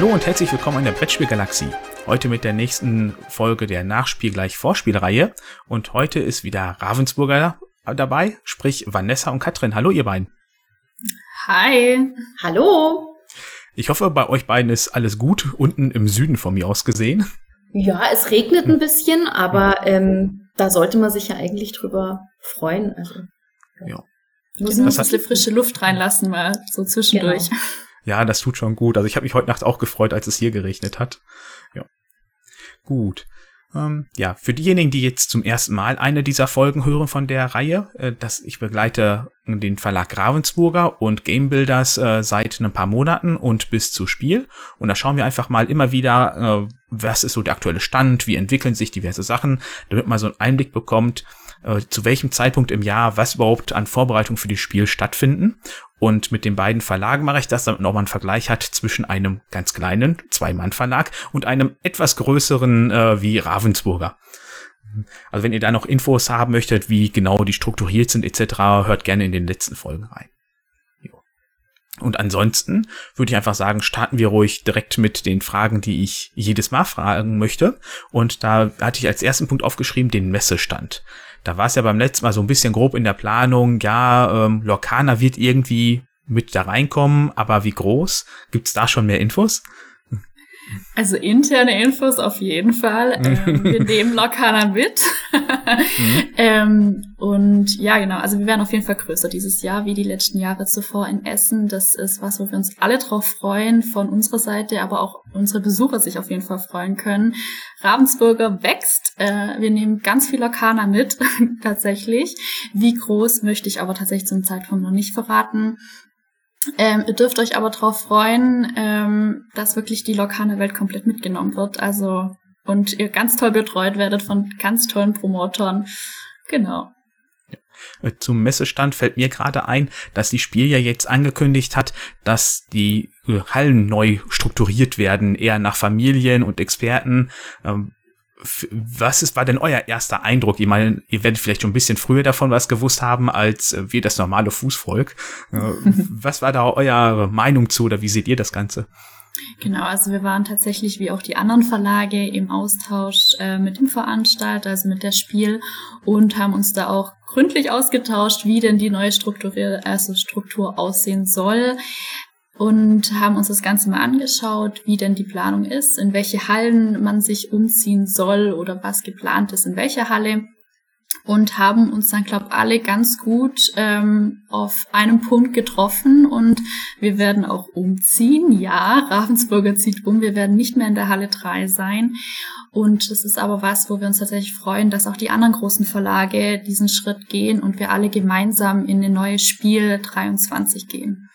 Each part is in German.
Hallo und herzlich willkommen in der Brettspielgalaxie. Heute mit der nächsten Folge der Nachspiel gleich Vorspielreihe. Und heute ist wieder Ravensburger dabei, sprich Vanessa und Katrin. Hallo ihr beiden. Hi. Hallo. Ich hoffe, bei euch beiden ist alles gut, unten im Süden von mir aus gesehen. Ja, es regnet ein bisschen, aber ähm, da sollte man sich ja eigentlich drüber freuen. Also, ja. Muss genau, ein bisschen frische Luft reinlassen, mal so zwischendurch. Genau. Ja, das tut schon gut. Also ich habe mich heute Nacht auch gefreut, als es hier geregnet hat. Ja. Gut. Ähm, ja, für diejenigen, die jetzt zum ersten Mal eine dieser Folgen hören von der Reihe, äh, dass ich begleite den Verlag Ravensburger und Game Builders äh, seit ein paar Monaten und bis zu Spiel. Und da schauen wir einfach mal immer wieder, äh, was ist so der aktuelle Stand, wie entwickeln sich diverse Sachen, damit man so einen Einblick bekommt, äh, zu welchem Zeitpunkt im Jahr was überhaupt an Vorbereitung für das Spiel stattfinden. Und mit den beiden Verlagen mache ich das, damit man auch mal einen Vergleich hat zwischen einem ganz kleinen Zwei-Mann-Verlag und einem etwas größeren äh, wie Ravensburger. Also wenn ihr da noch Infos haben möchtet, wie genau die strukturiert sind etc., hört gerne in den letzten Folgen rein. Und ansonsten würde ich einfach sagen, starten wir ruhig direkt mit den Fragen, die ich jedes Mal fragen möchte. Und da hatte ich als ersten Punkt aufgeschrieben den Messestand. Da war es ja beim letzten Mal so ein bisschen grob in der Planung, ja, ähm, Lorcana wird irgendwie mit da reinkommen, aber wie groß? Gibt's da schon mehr Infos? Also interne Infos auf jeden Fall. Ähm, wir nehmen Locana mit. mhm. ähm, und ja, genau. Also wir werden auf jeden Fall größer dieses Jahr, wie die letzten Jahre zuvor in Essen. Das ist was, wo wir uns alle drauf freuen, von unserer Seite, aber auch unsere Besucher sich auf jeden Fall freuen können. Ravensburger wächst. Äh, wir nehmen ganz viel Locana mit, tatsächlich. Wie groß möchte ich aber tatsächlich zum Zeitpunkt noch nicht verraten. Ähm, ihr dürft euch aber darauf freuen, ähm, dass wirklich die lokale Welt komplett mitgenommen wird. Also und ihr ganz toll betreut werdet von ganz tollen Promotoren. Genau. Äh, zum Messestand fällt mir gerade ein, dass die Spiel ja jetzt angekündigt hat, dass die äh, Hallen neu strukturiert werden, eher nach Familien und Experten. Ähm, was ist, war denn euer erster Eindruck? Ich meine, ihr werdet vielleicht schon ein bisschen früher davon was gewusst haben, als äh, wir das normale Fußvolk. Äh, was war da eure Meinung zu oder wie seht ihr das Ganze? Genau, also wir waren tatsächlich wie auch die anderen Verlage im Austausch äh, mit dem Veranstalter, also mit der Spiel und haben uns da auch gründlich ausgetauscht, wie denn die neue Struktur, also Struktur aussehen soll und haben uns das Ganze mal angeschaut, wie denn die Planung ist, in welche Hallen man sich umziehen soll oder was geplant ist, in welcher Halle. Und haben uns dann, glaube alle ganz gut ähm, auf einem Punkt getroffen und wir werden auch umziehen. Ja, Ravensburger zieht um, wir werden nicht mehr in der Halle 3 sein. Und das ist aber was, wo wir uns tatsächlich freuen, dass auch die anderen großen Verlage diesen Schritt gehen und wir alle gemeinsam in ein neues Spiel 23 gehen.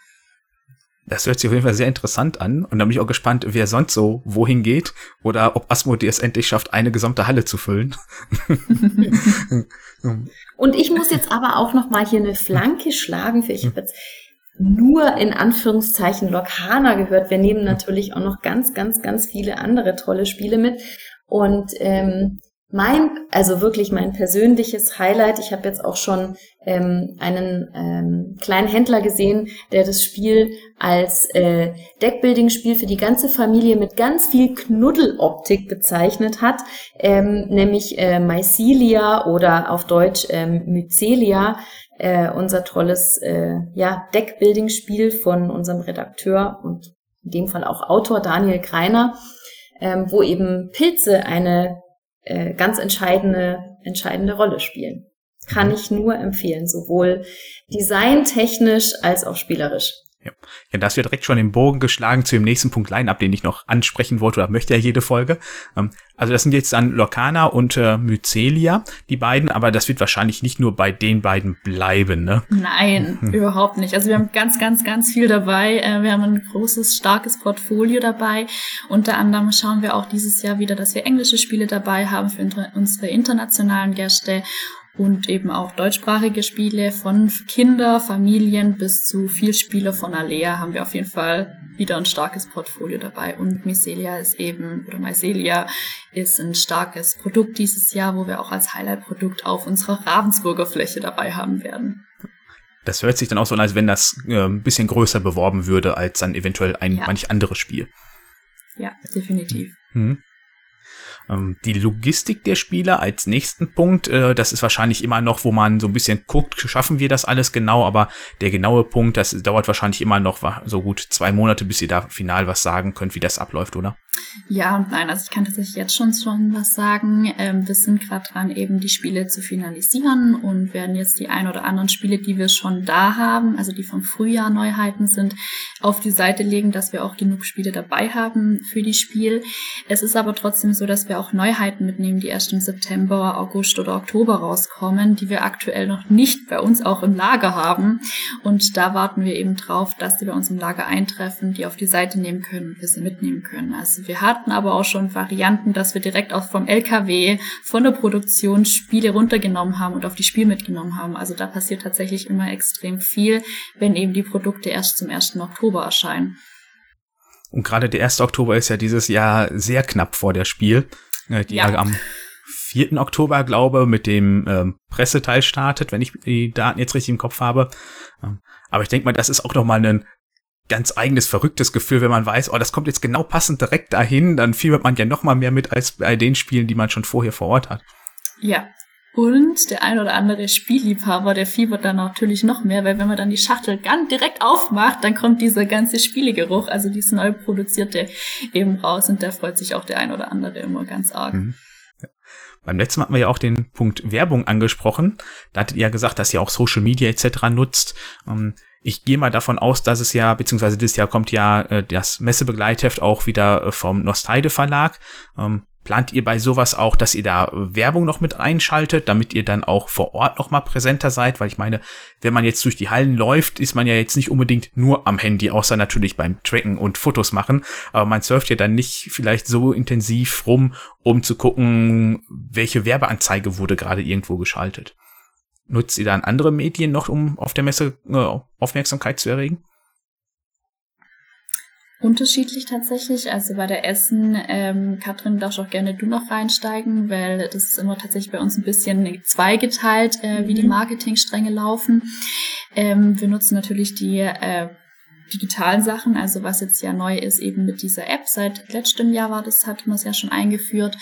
Das hört sich auf jeden Fall sehr interessant an. Und da bin ich auch gespannt, wer sonst so wohin geht oder ob Asmodee es endlich schafft, eine gesamte Halle zu füllen. Und ich muss jetzt aber auch noch mal hier eine Flanke schlagen für ich habe jetzt nur in Anführungszeichen Lokana gehört. Wir nehmen natürlich auch noch ganz, ganz, ganz viele andere tolle Spiele mit. Und ähm, mein, also wirklich mein persönliches Highlight, ich habe jetzt auch schon ähm, einen ähm, kleinen Händler gesehen, der das Spiel als äh, Deckbuilding-Spiel für die ganze Familie mit ganz viel Knuddeloptik bezeichnet hat, ähm, nämlich äh, Mycelia oder auf Deutsch ähm, Mycelia, äh, unser tolles äh, ja, Deckbuilding-Spiel von unserem Redakteur und in dem Fall auch Autor Daniel Kreiner, ähm, wo eben Pilze eine äh, ganz entscheidende, entscheidende Rolle spielen. Kann mhm. ich nur empfehlen, sowohl designtechnisch als auch spielerisch. Ja. ja, das wird direkt schon den Bogen geschlagen zu dem nächsten Punkt Line-Up, den ich noch ansprechen wollte oder möchte ja jede Folge. Ähm, also das sind jetzt dann Lorcana und äh, Mycelia, die beiden, aber das wird wahrscheinlich nicht nur bei den beiden bleiben, ne? Nein, hm. überhaupt nicht. Also wir haben ganz, ganz, ganz viel dabei. Äh, wir haben ein großes, starkes Portfolio dabei. Unter anderem schauen wir auch dieses Jahr wieder, dass wir englische Spiele dabei haben für unsere internationalen Gäste und eben auch deutschsprachige Spiele von Kinder, Familien bis zu Vielspieler von Alea haben wir auf jeden Fall wieder ein starkes Portfolio dabei. Und Mycelia ist eben, oder Mycelia ist ein starkes Produkt dieses Jahr, wo wir auch als Highlight-Produkt auf unserer Ravensburger Fläche dabei haben werden. Das hört sich dann auch so an, als wenn das äh, ein bisschen größer beworben würde als dann eventuell ein ja. manch anderes Spiel. ja, definitiv. Mhm. Ähm, die Logistik der Spieler als nächsten Punkt, äh, das ist wahrscheinlich immer noch, wo man so ein bisschen guckt, schaffen wir das alles genau, aber der genaue Punkt, das dauert wahrscheinlich immer noch so gut zwei Monate, bis ihr da final was sagen könnt, wie das abläuft, oder? Ja und nein, also ich kann tatsächlich jetzt schon schon was sagen. Ähm, wir sind gerade dran, eben die Spiele zu finalisieren und werden jetzt die ein oder anderen Spiele, die wir schon da haben, also die vom Frühjahr Neuheiten sind, auf die Seite legen, dass wir auch genug Spiele dabei haben für die Spiel. Es ist aber trotzdem so, dass wir auch Neuheiten mitnehmen, die erst im September, August oder Oktober rauskommen, die wir aktuell noch nicht bei uns auch im Lager haben. Und da warten wir eben drauf, dass die bei uns im Lager eintreffen, die auf die Seite nehmen können und wir sie mitnehmen können. Also wir hatten aber auch schon Varianten, dass wir direkt auch vom LKW, von der Produktion Spiele runtergenommen haben und auf die Spiel mitgenommen haben. Also da passiert tatsächlich immer extrem viel, wenn eben die Produkte erst zum 1. Oktober erscheinen. Und gerade der 1. Oktober ist ja dieses Jahr sehr knapp vor der Spiel. Äh, die ja. am 4. Oktober, glaube mit dem ähm, Presseteil startet, wenn ich die Daten jetzt richtig im Kopf habe. Ähm, aber ich denke mal, das ist auch noch mal ein ganz eigenes, verrücktes Gefühl, wenn man weiß, oh, das kommt jetzt genau passend direkt dahin, dann fiebert man ja noch mal mehr mit als bei den Spielen, die man schon vorher vor Ort hat. Ja. Und der ein oder andere Spielliebhaber, der fiebert dann natürlich noch mehr, weil wenn man dann die Schachtel ganz direkt aufmacht, dann kommt dieser ganze Spielegeruch, also dieses neu produzierte eben raus und da freut sich auch der ein oder andere immer ganz arg. Mhm. Beim letzten Mal hatten wir ja auch den Punkt Werbung angesprochen. Da hattet ihr ja gesagt, dass ihr auch Social Media etc. nutzt. Ähm, ich gehe mal davon aus, dass es ja, beziehungsweise dieses Jahr kommt ja äh, das Messebegleitheft auch wieder äh, vom Nostalde Verlag. Plant ihr bei sowas auch, dass ihr da Werbung noch mit einschaltet, damit ihr dann auch vor Ort noch mal präsenter seid? Weil ich meine, wenn man jetzt durch die Hallen läuft, ist man ja jetzt nicht unbedingt nur am Handy, außer natürlich beim Tracken und Fotos machen. Aber man surft ja dann nicht vielleicht so intensiv rum, um zu gucken, welche Werbeanzeige wurde gerade irgendwo geschaltet. Nutzt ihr dann andere Medien noch, um auf der Messe äh, Aufmerksamkeit zu erregen? Unterschiedlich tatsächlich. Also bei der Essen, ähm, Katrin, darfst auch gerne du noch reinsteigen, weil das ist immer tatsächlich bei uns ein bisschen zweigeteilt, äh, wie die mhm. Marketingstränge laufen. Ähm, wir nutzen natürlich die äh, digitalen Sachen, also was jetzt ja neu ist, eben mit dieser App. Seit letztem Jahr war das, hat man es ja schon eingeführt.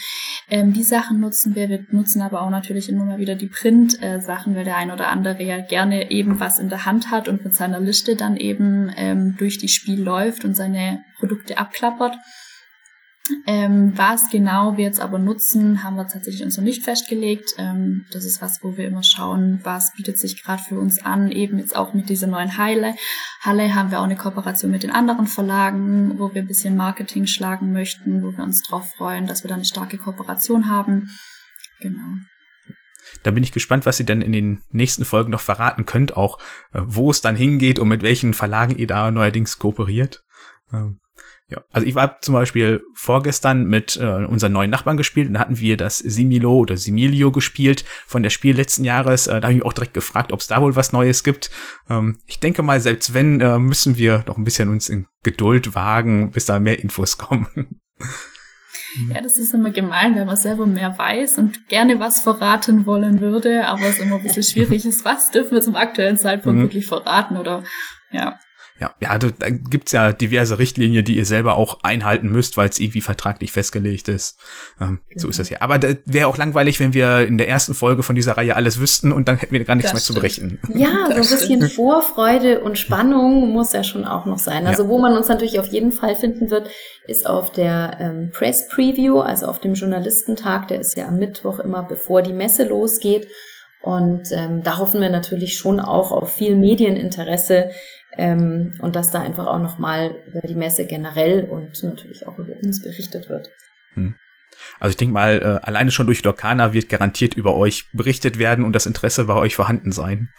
Ähm, die Sachen nutzen wir. Wir nutzen aber auch natürlich immer mal wieder die Print-Sachen, weil der ein oder andere ja gerne eben was in der Hand hat und mit seiner Liste dann eben ähm, durch die Spiel läuft und seine Produkte abklappert. Ähm, was genau wir jetzt aber nutzen, haben wir tatsächlich uns noch nicht festgelegt. Ähm, das ist was, wo wir immer schauen, was bietet sich gerade für uns an. Eben jetzt auch mit dieser neuen Halle. Halle haben wir auch eine Kooperation mit den anderen Verlagen, wo wir ein bisschen Marketing schlagen möchten, wo wir uns darauf freuen, dass wir da eine starke Kooperation haben. Genau. Da bin ich gespannt, was ihr dann in den nächsten Folgen noch verraten könnt, auch äh, wo es dann hingeht und mit welchen Verlagen ihr da neuerdings kooperiert. Ähm, ja, also ich war zum Beispiel vorgestern mit äh, unseren neuen Nachbarn gespielt und da hatten wir das Similo oder Similio gespielt von der Spiel letzten Jahres. Äh, da habe ich mich auch direkt gefragt, ob es da wohl was Neues gibt. Ähm, ich denke mal, selbst wenn, äh, müssen wir noch ein bisschen uns in Geduld wagen, bis da mehr Infos kommen. Ja, das ist immer gemein, wenn man selber mehr weiß und gerne was verraten wollen würde, aber es immer ein bisschen schwierig ist. Was dürfen wir zum aktuellen Zeitpunkt mhm. wirklich verraten oder ja. Ja, ja, da, da gibt's ja diverse Richtlinien, die ihr selber auch einhalten müsst, weil es irgendwie vertraglich festgelegt ist. Ähm, genau. So ist das ja. Aber da wäre auch langweilig, wenn wir in der ersten Folge von dieser Reihe alles wüssten und dann hätten wir gar nichts das mehr stimmt. zu berichten. Ja, so ein bisschen Vorfreude und Spannung muss ja schon auch noch sein. Also ja. wo man uns natürlich auf jeden Fall finden wird, ist auf der ähm, Press Preview, also auf dem Journalistentag. Der ist ja am Mittwoch immer, bevor die Messe losgeht. Und ähm, da hoffen wir natürlich schon auch auf viel Medieninteresse ähm, und dass da einfach auch nochmal über die Messe generell und natürlich auch über uns berichtet wird. Hm. Also ich denke mal, äh, alleine schon durch Lokana wird garantiert über euch berichtet werden und das Interesse bei euch vorhanden sein.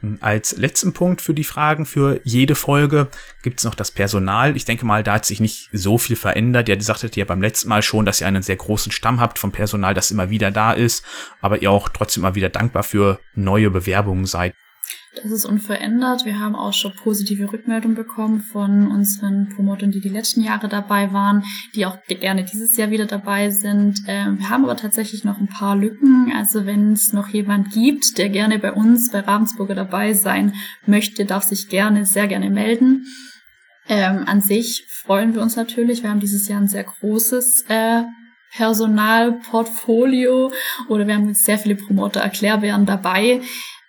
Hm. Als letzten Punkt für die Fragen für jede Folge gibt es noch das Personal. Ich denke mal, da hat sich nicht so viel verändert. Ihr sagtet ja beim letzten Mal schon, dass ihr einen sehr großen Stamm habt vom Personal, das immer wieder da ist, aber ihr auch trotzdem immer wieder dankbar für neue Bewerbungen seid. Das ist unverändert. Wir haben auch schon positive Rückmeldungen bekommen von unseren Promotern, die die letzten Jahre dabei waren, die auch gerne dieses Jahr wieder dabei sind. Ähm, wir haben aber tatsächlich noch ein paar Lücken. Also wenn es noch jemand gibt, der gerne bei uns bei Ravensburger dabei sein möchte, darf sich gerne, sehr gerne melden. Ähm, an sich freuen wir uns natürlich. Wir haben dieses Jahr ein sehr großes äh, Personalportfolio oder wir haben sehr viele Promoter-Erklärbären dabei,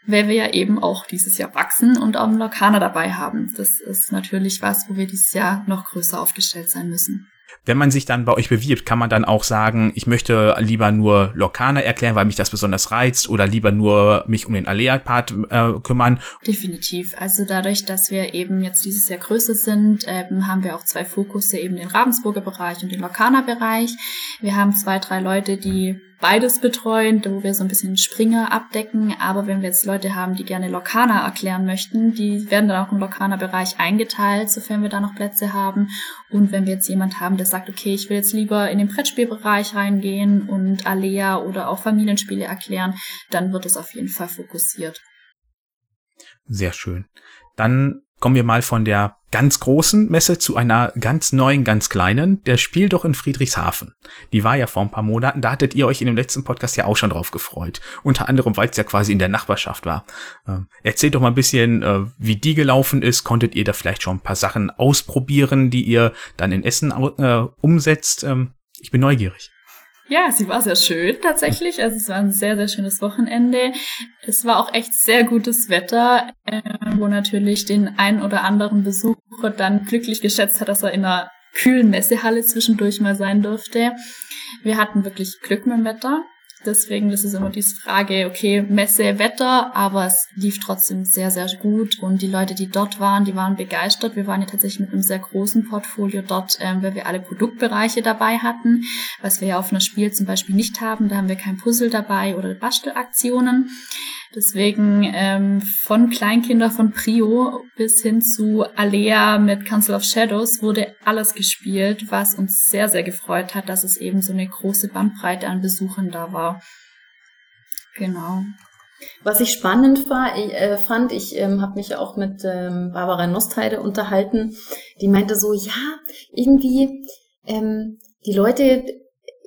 weil wir ja eben auch dieses Jahr wachsen und auch einen Lokana dabei haben. Das ist natürlich was, wo wir dieses Jahr noch größer aufgestellt sein müssen. Wenn man sich dann bei euch bewirbt, kann man dann auch sagen, ich möchte lieber nur Lokana erklären, weil mich das besonders reizt oder lieber nur mich um den Alea-Part äh, kümmern. Definitiv. Also dadurch, dass wir eben jetzt dieses Jahr größer sind, ähm, haben wir auch zwei Fokusse, eben den Ravensburger Bereich und den Lokana-Bereich. Wir haben zwei, drei Leute, die beides betreuen, wo wir so ein bisschen Springer abdecken. Aber wenn wir jetzt Leute haben, die gerne Lokana erklären möchten, die werden dann auch im Lokana-Bereich eingeteilt, sofern wir da noch Plätze haben. Und wenn wir jetzt jemand haben, der sagt, okay, ich will jetzt lieber in den Brettspielbereich reingehen und Alea oder auch Familienspiele erklären, dann wird es auf jeden Fall fokussiert. Sehr schön. Dann kommen wir mal von der ganz großen Messe zu einer ganz neuen, ganz kleinen. Der Spiel doch in Friedrichshafen. Die war ja vor ein paar Monaten. Da hattet ihr euch in dem letzten Podcast ja auch schon drauf gefreut. Unter anderem, weil es ja quasi in der Nachbarschaft war. Ähm, erzählt doch mal ein bisschen, äh, wie die gelaufen ist. Konntet ihr da vielleicht schon ein paar Sachen ausprobieren, die ihr dann in Essen äh, umsetzt? Ähm, ich bin neugierig. Ja, sie war sehr schön tatsächlich. Also es war ein sehr, sehr schönes Wochenende. Es war auch echt sehr gutes Wetter, äh, wo natürlich den einen oder anderen Besucher dann glücklich geschätzt hat, dass er in einer kühlen Messehalle zwischendurch mal sein durfte. Wir hatten wirklich Glück mit dem Wetter. Deswegen, das ist immer diese Frage, okay, Messe, Wetter, aber es lief trotzdem sehr, sehr gut und die Leute, die dort waren, die waren begeistert. Wir waren ja tatsächlich mit einem sehr großen Portfolio dort, ähm, weil wir alle Produktbereiche dabei hatten, was wir ja auf einer Spiel zum Beispiel nicht haben. Da haben wir kein Puzzle dabei oder Bastelaktionen. Deswegen ähm, von Kleinkinder von Prio bis hin zu Alea mit Council of Shadows wurde alles gespielt, was uns sehr, sehr gefreut hat, dass es eben so eine große Bandbreite an Besuchern da war. Genau. Was ich spannend äh, fand, ich ähm, habe mich auch mit ähm, Barbara Nostheide unterhalten, die meinte so, ja, irgendwie ähm, die Leute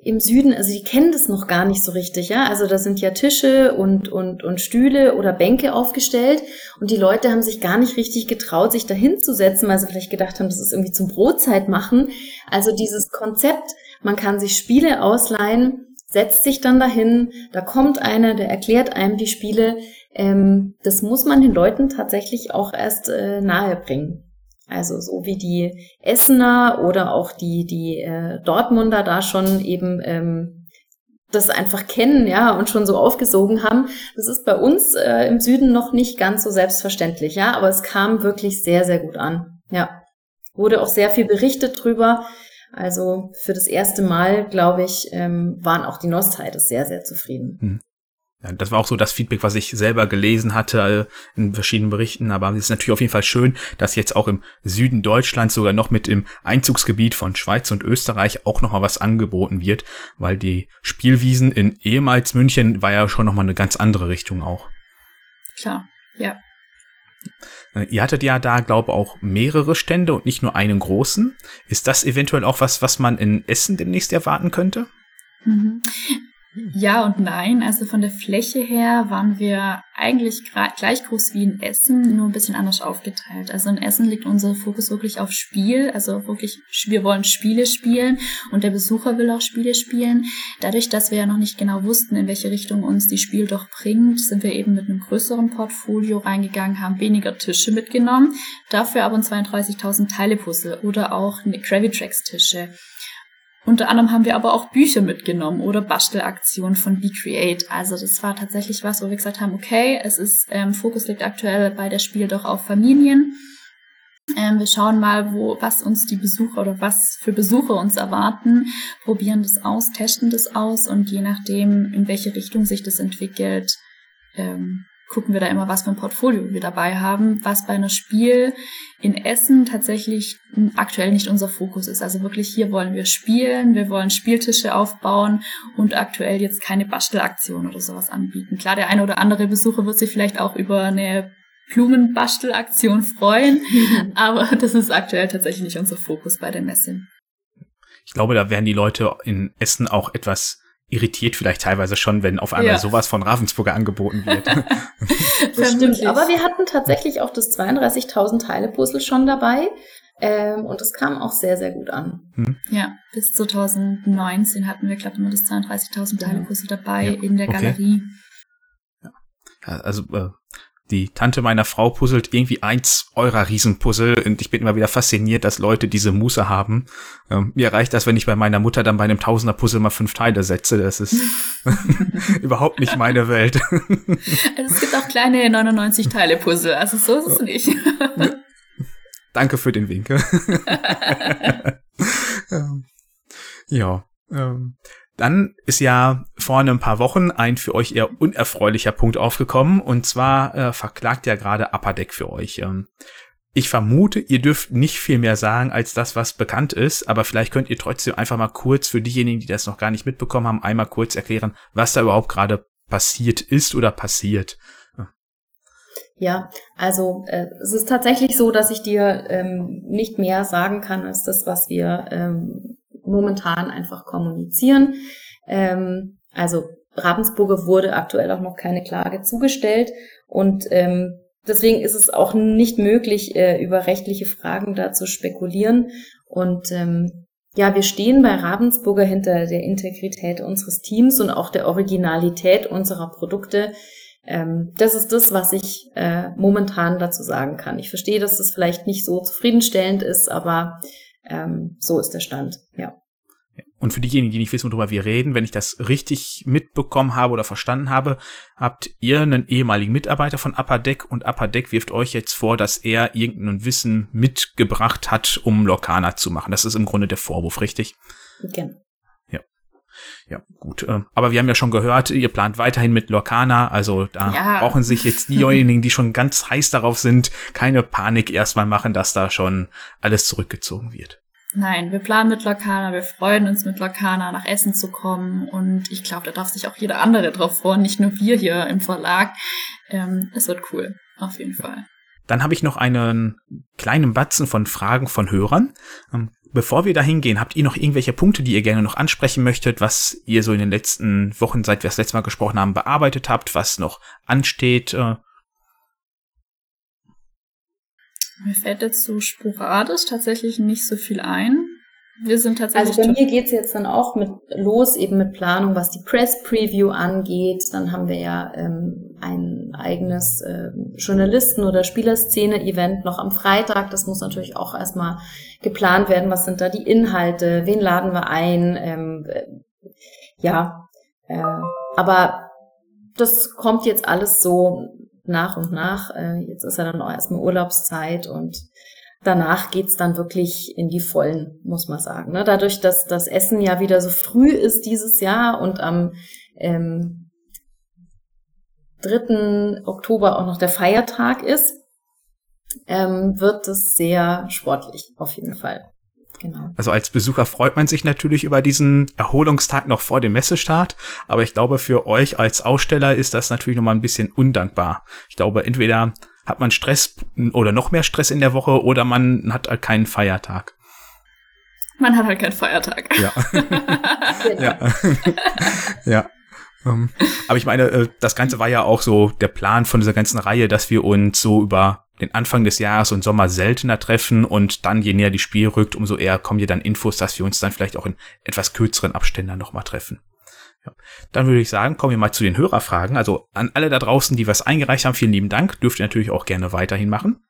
im Süden, also die kennen das noch gar nicht so richtig, ja. Also da sind ja Tische und, und, und Stühle oder Bänke aufgestellt und die Leute haben sich gar nicht richtig getraut, sich da hinzusetzen, weil sie vielleicht gedacht haben, das ist irgendwie zum Brotzeit machen. Also dieses Konzept, man kann sich Spiele ausleihen, setzt sich dann dahin, da kommt einer, der erklärt einem die Spiele. Ähm, das muss man den Leuten tatsächlich auch erst äh, nahe bringen. Also so wie die Essener oder auch die, die äh, Dortmunder da schon eben ähm, das einfach kennen, ja, und schon so aufgesogen haben. Das ist bei uns äh, im Süden noch nicht ganz so selbstverständlich, ja, aber es kam wirklich sehr, sehr gut an. Ja. Wurde auch sehr viel berichtet drüber. Also für das erste Mal, glaube ich, ähm, waren auch die Nostheide sehr, sehr zufrieden. Ja, das war auch so das Feedback, was ich selber gelesen hatte äh, in verschiedenen Berichten. Aber es ist natürlich auf jeden Fall schön, dass jetzt auch im Süden Deutschlands sogar noch mit im Einzugsgebiet von Schweiz und Österreich auch noch mal was angeboten wird, weil die Spielwiesen in ehemals München war ja schon noch mal eine ganz andere Richtung auch. Klar, ja. Äh, ihr hattet ja da, glaube auch mehrere Stände und nicht nur einen großen. Ist das eventuell auch was, was man in Essen demnächst erwarten könnte? Mhm. Ja und nein. Also von der Fläche her waren wir eigentlich gleich groß wie in Essen, nur ein bisschen anders aufgeteilt. Also in Essen liegt unser Fokus wirklich auf Spiel. Also wirklich, wir wollen Spiele spielen und der Besucher will auch Spiele spielen. Dadurch, dass wir ja noch nicht genau wussten, in welche Richtung uns die Spiel doch bringt, sind wir eben mit einem größeren Portfolio reingegangen, haben weniger Tische mitgenommen, dafür aber ein 32.000 Teile Puzzle oder auch eine Gravitrax Tische. Unter anderem haben wir aber auch Bücher mitgenommen oder Bastelaktionen von BeCreate. Also das war tatsächlich was, wo wir gesagt haben, okay, es ist, ähm, Fokus liegt aktuell bei der Spiel doch auf Familien. Ähm, wir schauen mal, wo, was uns die Besucher oder was für Besucher uns erwarten, probieren das aus, testen das aus und je nachdem, in welche Richtung sich das entwickelt, ähm, gucken wir da immer, was für ein Portfolio wir dabei haben, was bei einer Spiel in Essen tatsächlich aktuell nicht unser Fokus ist. Also wirklich hier wollen wir spielen, wir wollen Spieltische aufbauen und aktuell jetzt keine Bastelaktion oder sowas anbieten. Klar, der eine oder andere Besucher wird sich vielleicht auch über eine Blumenbastelaktion freuen, aber das ist aktuell tatsächlich nicht unser Fokus bei der Messe. Ich glaube, da werden die Leute in Essen auch etwas irritiert vielleicht teilweise schon, wenn auf einmal ja. sowas von Ravensburger angeboten wird. das stimmt. Aber wir hatten tatsächlich auch das 32.000 Teile Puzzle schon dabei. Ähm, und es kam auch sehr, sehr gut an. Hm. Ja, bis 2019 hatten wir, glaube ich, nur das 32.000 Teile Puzzle dabei ja. in der Galerie. Okay. Ja, also äh, die Tante meiner Frau puzzelt irgendwie eins eurer Riesenpuzzle und ich bin immer wieder fasziniert, dass Leute diese Muße haben. Ähm, mir reicht das, wenn ich bei meiner Mutter dann bei einem Tausender-Puzzle mal fünf Teile setze. Das ist überhaupt nicht meine Welt. also es gibt auch kleine 99-Teile-Puzzle, also so ist es nicht. Danke für den Winkel. ja. Ähm, dann ist ja vor ein paar Wochen ein für euch eher unerfreulicher Punkt aufgekommen und zwar äh, verklagt ja gerade Upper Deck für euch. Ähm, ich vermute, ihr dürft nicht viel mehr sagen als das, was bekannt ist, aber vielleicht könnt ihr trotzdem einfach mal kurz für diejenigen, die das noch gar nicht mitbekommen haben, einmal kurz erklären, was da überhaupt gerade passiert ist oder passiert. Ja, also äh, es ist tatsächlich so, dass ich dir ähm, nicht mehr sagen kann als das, was wir ähm, momentan einfach kommunizieren. Ähm, also Ravensburger wurde aktuell auch noch keine Klage zugestellt und ähm, deswegen ist es auch nicht möglich, äh, über rechtliche Fragen da zu spekulieren. Und ähm, ja, wir stehen bei Ravensburger hinter der Integrität unseres Teams und auch der Originalität unserer Produkte. Ähm, das ist das, was ich äh, momentan dazu sagen kann. Ich verstehe, dass das vielleicht nicht so zufriedenstellend ist, aber ähm, so ist der Stand, ja. Und für diejenigen, die nicht wissen, worüber wir reden, wenn ich das richtig mitbekommen habe oder verstanden habe, habt ihr einen ehemaligen Mitarbeiter von Upper Deck und Upper Deck wirft euch jetzt vor, dass er irgendein Wissen mitgebracht hat, um Lokana zu machen. Das ist im Grunde der Vorwurf, richtig? Genau. Ja. Gut. Ähm, aber wir haben ja schon gehört, ihr plant weiterhin mit Lokana, also da ja. brauchen sich jetzt diejenigen, die schon ganz heiß darauf sind, keine Panik erstmal machen, dass da schon alles zurückgezogen wird. Nein, wir planen mit Lokana, wir freuen uns mit Lokana nach Essen zu kommen und ich glaube, da darf sich auch jeder andere drauf freuen, nicht nur wir hier im Verlag. Ähm, es wird cool, auf jeden Fall. Dann habe ich noch einen kleinen Batzen von Fragen von Hörern. Bevor wir da hingehen, habt ihr noch irgendwelche Punkte, die ihr gerne noch ansprechen möchtet, was ihr so in den letzten Wochen, seit wir das letzte Mal gesprochen haben, bearbeitet habt, was noch ansteht? Äh, Mir fällt jetzt so sporadisch tatsächlich nicht so viel ein. Wir sind tatsächlich. Also bei mir geht's jetzt dann auch mit los, eben mit Planung, was die Press Preview angeht. Dann haben wir ja ähm, ein eigenes äh, Journalisten- oder Spielerszene-Event noch am Freitag. Das muss natürlich auch erstmal geplant werden. Was sind da die Inhalte? Wen laden wir ein? Ähm, äh, ja, äh, aber das kommt jetzt alles so nach und nach. Äh, jetzt ist ja dann auch erstmal Urlaubszeit und danach geht's dann wirklich in die Vollen, muss man sagen. Ne? Dadurch, dass das Essen ja wieder so früh ist dieses Jahr und am ähm, 3. Oktober auch noch der Feiertag ist, ähm, wird es sehr sportlich, auf jeden Fall. Genau. Also als Besucher freut man sich natürlich über diesen Erholungstag noch vor dem Messestart, aber ich glaube, für euch als Aussteller ist das natürlich nochmal ein bisschen undankbar. Ich glaube, entweder hat man Stress oder noch mehr Stress in der Woche oder man hat halt keinen Feiertag. Man hat halt keinen Feiertag. Ja. ja. ja. Um, ähm, aber ich meine, äh, das Ganze war ja auch so der Plan von dieser ganzen Reihe, dass wir uns so über den Anfang des Jahres und Sommer seltener treffen und dann, je näher die Spiel rückt, umso eher kommen hier dann Infos, dass wir uns dann vielleicht auch in etwas kürzeren Abständen nochmal treffen. Ja. Dann würde ich sagen, kommen wir mal zu den Hörerfragen. Also an alle da draußen, die was eingereicht haben, vielen lieben Dank. Dürft ihr natürlich auch gerne weiterhin machen.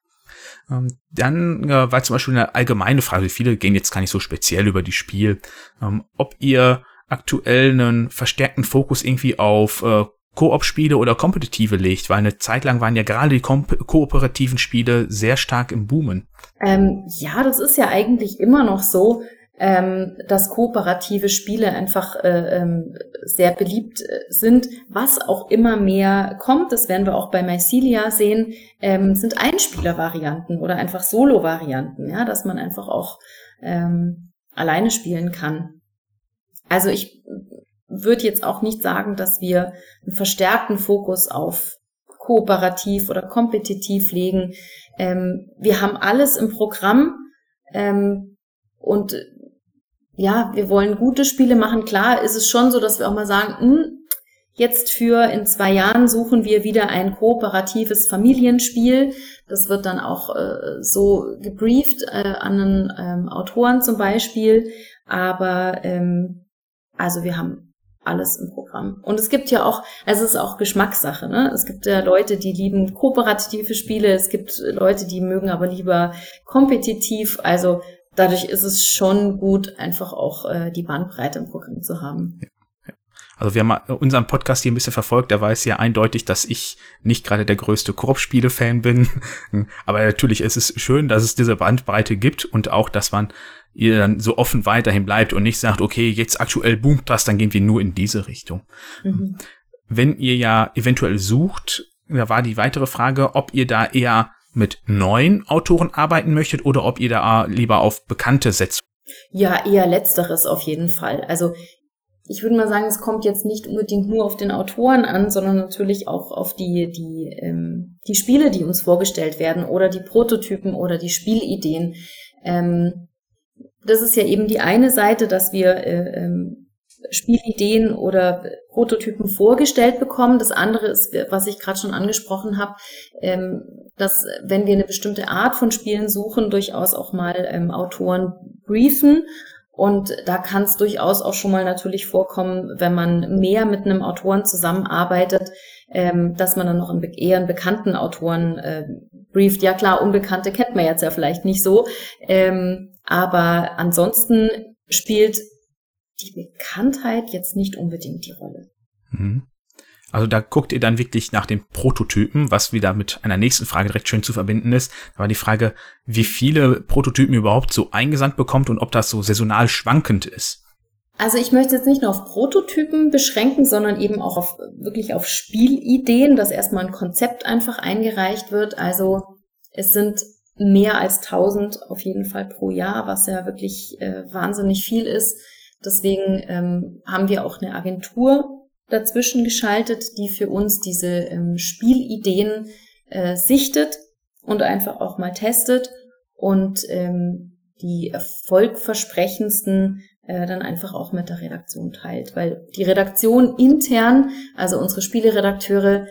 Ähm, dann äh, war zum Beispiel eine allgemeine Frage, viele gehen jetzt gar nicht so speziell über die Spiel, ähm, ob ihr aktuell einen verstärkten Fokus irgendwie auf äh, Koop-Spiele oder kompetitive legt, weil eine Zeit lang waren ja gerade die ko kooperativen Spiele sehr stark im Boomen. Ähm, ja, das ist ja eigentlich immer noch so, ähm, dass kooperative Spiele einfach äh, ähm, sehr beliebt äh, sind. Was auch immer mehr kommt, das werden wir auch bei Mycelia sehen, ähm, sind Einspieler-Varianten oder einfach Solo-Varianten, ja, dass man einfach auch ähm, alleine spielen kann. Also ich würde jetzt auch nicht sagen, dass wir einen verstärkten Fokus auf kooperativ oder kompetitiv legen. Ähm, wir haben alles im Programm ähm, und ja, wir wollen gute Spiele machen. Klar ist es schon so, dass wir auch mal sagen, hm, jetzt für in zwei Jahren suchen wir wieder ein kooperatives Familienspiel. Das wird dann auch äh, so gebrieft äh, an einen ähm, Autoren zum Beispiel. Aber ähm, also wir haben alles im Programm. Und es gibt ja auch, also es ist auch Geschmackssache, ne? Es gibt ja Leute, die lieben kooperative Spiele, es gibt Leute, die mögen aber lieber kompetitiv. Also dadurch ist es schon gut, einfach auch äh, die Bandbreite im Programm zu haben. Also wir haben unseren Podcast hier ein bisschen verfolgt, der weiß ja eindeutig, dass ich nicht gerade der größte Koop-Spiele-Fan bin. Aber natürlich ist es schön, dass es diese Bandbreite gibt und auch, dass man ihr dann so offen weiterhin bleibt und nicht sagt, okay, jetzt aktuell boomt das, dann gehen wir nur in diese Richtung. Mhm. Wenn ihr ja eventuell sucht, da war die weitere Frage, ob ihr da eher mit neuen Autoren arbeiten möchtet oder ob ihr da lieber auf Bekannte setzt. Ja, eher letzteres auf jeden Fall. Also ich würde mal sagen, es kommt jetzt nicht unbedingt nur auf den Autoren an, sondern natürlich auch auf die, die, ähm, die Spiele, die uns vorgestellt werden oder die Prototypen oder die Spielideen. Ähm, das ist ja eben die eine Seite, dass wir äh, ähm, Spielideen oder Prototypen vorgestellt bekommen. Das andere ist, was ich gerade schon angesprochen habe, ähm, dass wenn wir eine bestimmte Art von Spielen suchen, durchaus auch mal ähm, Autoren briefen. Und da kann es durchaus auch schon mal natürlich vorkommen, wenn man mehr mit einem Autoren zusammenarbeitet, ähm, dass man dann noch einen, eher einen bekannten Autoren äh, brieft. Ja klar, Unbekannte kennt man jetzt ja vielleicht nicht so. Ähm, aber ansonsten spielt die Bekanntheit jetzt nicht unbedingt die Rolle. Mhm. Also da guckt ihr dann wirklich nach den Prototypen, was wieder mit einer nächsten Frage direkt schön zu verbinden ist. Da war die Frage, wie viele Prototypen überhaupt so eingesandt bekommt und ob das so saisonal schwankend ist. Also ich möchte jetzt nicht nur auf Prototypen beschränken, sondern eben auch auf wirklich auf Spielideen, dass erstmal ein Konzept einfach eingereicht wird. Also es sind mehr als 1000 auf jeden Fall pro Jahr, was ja wirklich äh, wahnsinnig viel ist. Deswegen ähm, haben wir auch eine Agentur dazwischen geschaltet, die für uns diese ähm, Spielideen äh, sichtet und einfach auch mal testet und ähm, die erfolgversprechendsten äh, dann einfach auch mit der Redaktion teilt. Weil die Redaktion intern, also unsere Spieleredakteure,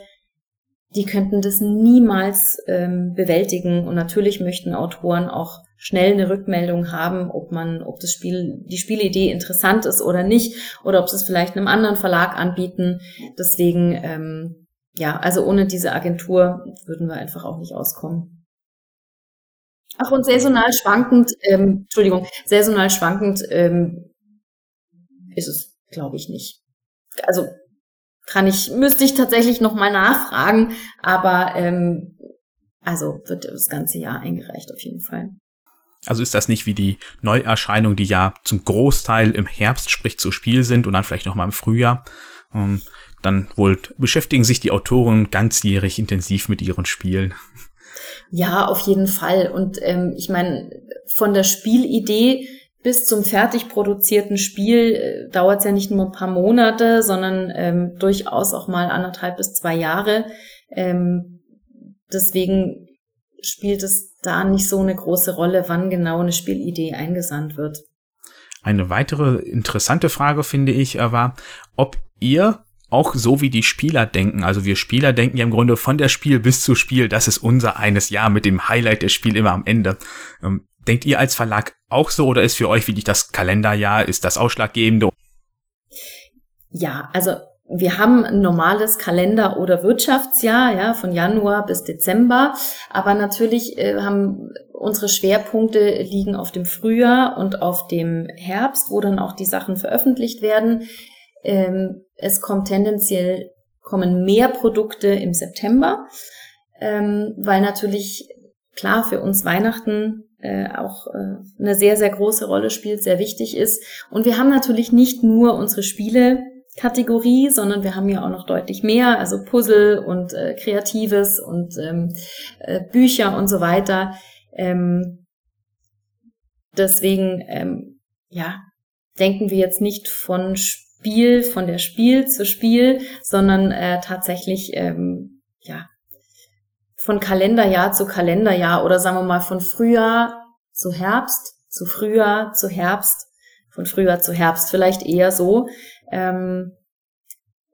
die könnten das niemals ähm, bewältigen. Und natürlich möchten Autoren auch schnell eine Rückmeldung haben, ob man, ob das Spiel, die Spielidee interessant ist oder nicht, oder ob sie es vielleicht einem anderen Verlag anbieten. Deswegen, ähm, ja, also ohne diese Agentur würden wir einfach auch nicht auskommen. Ach, und saisonal schwankend, ähm, Entschuldigung, saisonal schwankend ähm, ist es, glaube ich, nicht. Also kann ich, müsste ich tatsächlich nochmal nachfragen, aber ähm, also wird das ganze Jahr eingereicht auf jeden Fall. Also ist das nicht wie die Neuerscheinungen, die ja zum Großteil im Herbst, sprich zu Spiel sind und dann vielleicht nochmal im Frühjahr. Ähm, dann wohl beschäftigen sich die Autoren ganzjährig intensiv mit ihren Spielen. Ja, auf jeden Fall. Und ähm, ich meine, von der Spielidee bis zum fertig produzierten Spiel äh, dauert es ja nicht nur ein paar Monate, sondern ähm, durchaus auch mal anderthalb bis zwei Jahre. Ähm, deswegen spielt es da nicht so eine große Rolle, wann genau eine Spielidee eingesandt wird. Eine weitere interessante Frage finde ich äh, war, ob ihr auch so wie die Spieler denken, also wir Spieler denken ja im Grunde von der Spiel bis zu Spiel, das ist unser eines Jahr mit dem Highlight der Spiel immer am Ende. Ähm, denkt ihr als Verlag auch so oder ist für euch wie das Kalenderjahr, ist das ausschlaggebende? Ja, also wir haben ein normales Kalender- oder Wirtschaftsjahr, ja, von Januar bis Dezember. Aber natürlich äh, haben unsere Schwerpunkte liegen auf dem Frühjahr und auf dem Herbst, wo dann auch die Sachen veröffentlicht werden. Ähm, es kommt tendenziell, kommen mehr Produkte im September, ähm, weil natürlich klar für uns Weihnachten äh, auch äh, eine sehr, sehr große Rolle spielt, sehr wichtig ist. Und wir haben natürlich nicht nur unsere Spiele Kategorie, sondern wir haben ja auch noch deutlich mehr, also Puzzle und äh, Kreatives und ähm, äh, Bücher und so weiter. Ähm, deswegen, ähm, ja, denken wir jetzt nicht von Spiel, von der Spiel zu Spiel, sondern äh, tatsächlich, ähm, ja, von Kalenderjahr zu Kalenderjahr oder sagen wir mal von Frühjahr zu Herbst, zu Frühjahr zu Herbst von Frühjahr zu Herbst vielleicht eher so, ähm,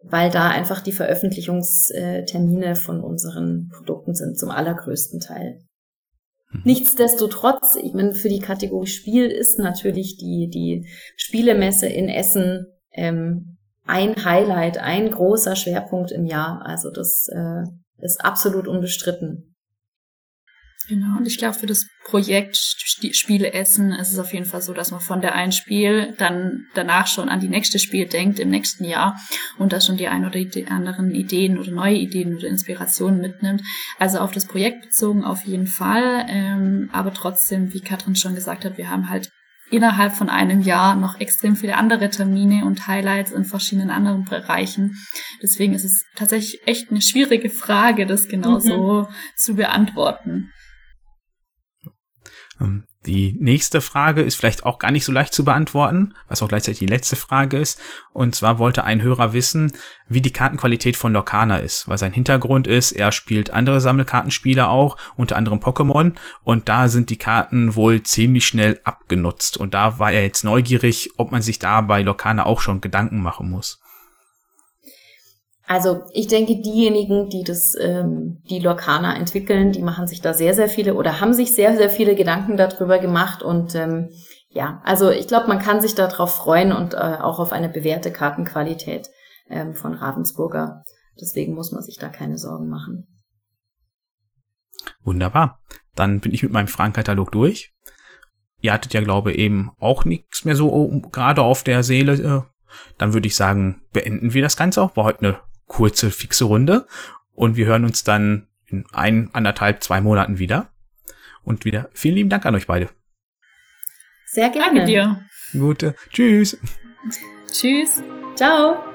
weil da einfach die Veröffentlichungstermine von unseren Produkten sind zum allergrößten Teil. Mhm. Nichtsdestotrotz, ich meine, für die Kategorie Spiel ist natürlich die, die Spielemesse in Essen ähm, ein Highlight, ein großer Schwerpunkt im Jahr. Also das äh, ist absolut unbestritten. Genau, und ich glaube, für das Projekt Spiele essen ist es auf jeden Fall so, dass man von der einen Spiel dann danach schon an die nächste Spiel denkt im nächsten Jahr und da schon die ein oder die anderen Ideen oder neue Ideen oder Inspirationen mitnimmt. Also auf das Projekt bezogen auf jeden Fall, ähm, aber trotzdem, wie Katrin schon gesagt hat, wir haben halt innerhalb von einem Jahr noch extrem viele andere Termine und Highlights in verschiedenen anderen Bereichen. Deswegen ist es tatsächlich echt eine schwierige Frage, das genauso mhm. zu beantworten. Ähm, die nächste Frage ist vielleicht auch gar nicht so leicht zu beantworten, was auch gleichzeitig die letzte Frage ist. Und zwar wollte ein Hörer wissen, wie die Kartenqualität von Lorcana ist, weil sein Hintergrund ist, er spielt andere Sammelkartenspiele auch, unter anderem Pokémon, und da sind die Karten wohl ziemlich schnell abgenutzt. Und da war er jetzt neugierig, ob man sich da bei Lorcana auch schon Gedanken machen muss. Also ich denke, diejenigen, die das, ähm, die Lorcaner entwickeln, die machen sich da sehr, sehr viele oder haben sich sehr, sehr viele Gedanken darüber gemacht. Und ähm, ja, also ich glaube, man kann sich darauf freuen und äh, auch auf eine bewährte Kartenqualität ähm, von Ravensburger. Deswegen muss man sich da keine Sorgen machen. Wunderbar. Dann bin ich mit meinem Fragenkatalog durch. Ihr hattet ja, glaube ich, eben auch nichts mehr so gerade auf der Seele. Äh, dann würde ich sagen, beenden wir das Ganze auch. War heute eine kurze, fixe Runde. Und wir hören uns dann in ein, anderthalb, zwei Monaten wieder. Und wieder vielen lieben Dank an euch beide. Sehr gerne. Danke dir. Gute. Tschüss. Tschüss. Ciao.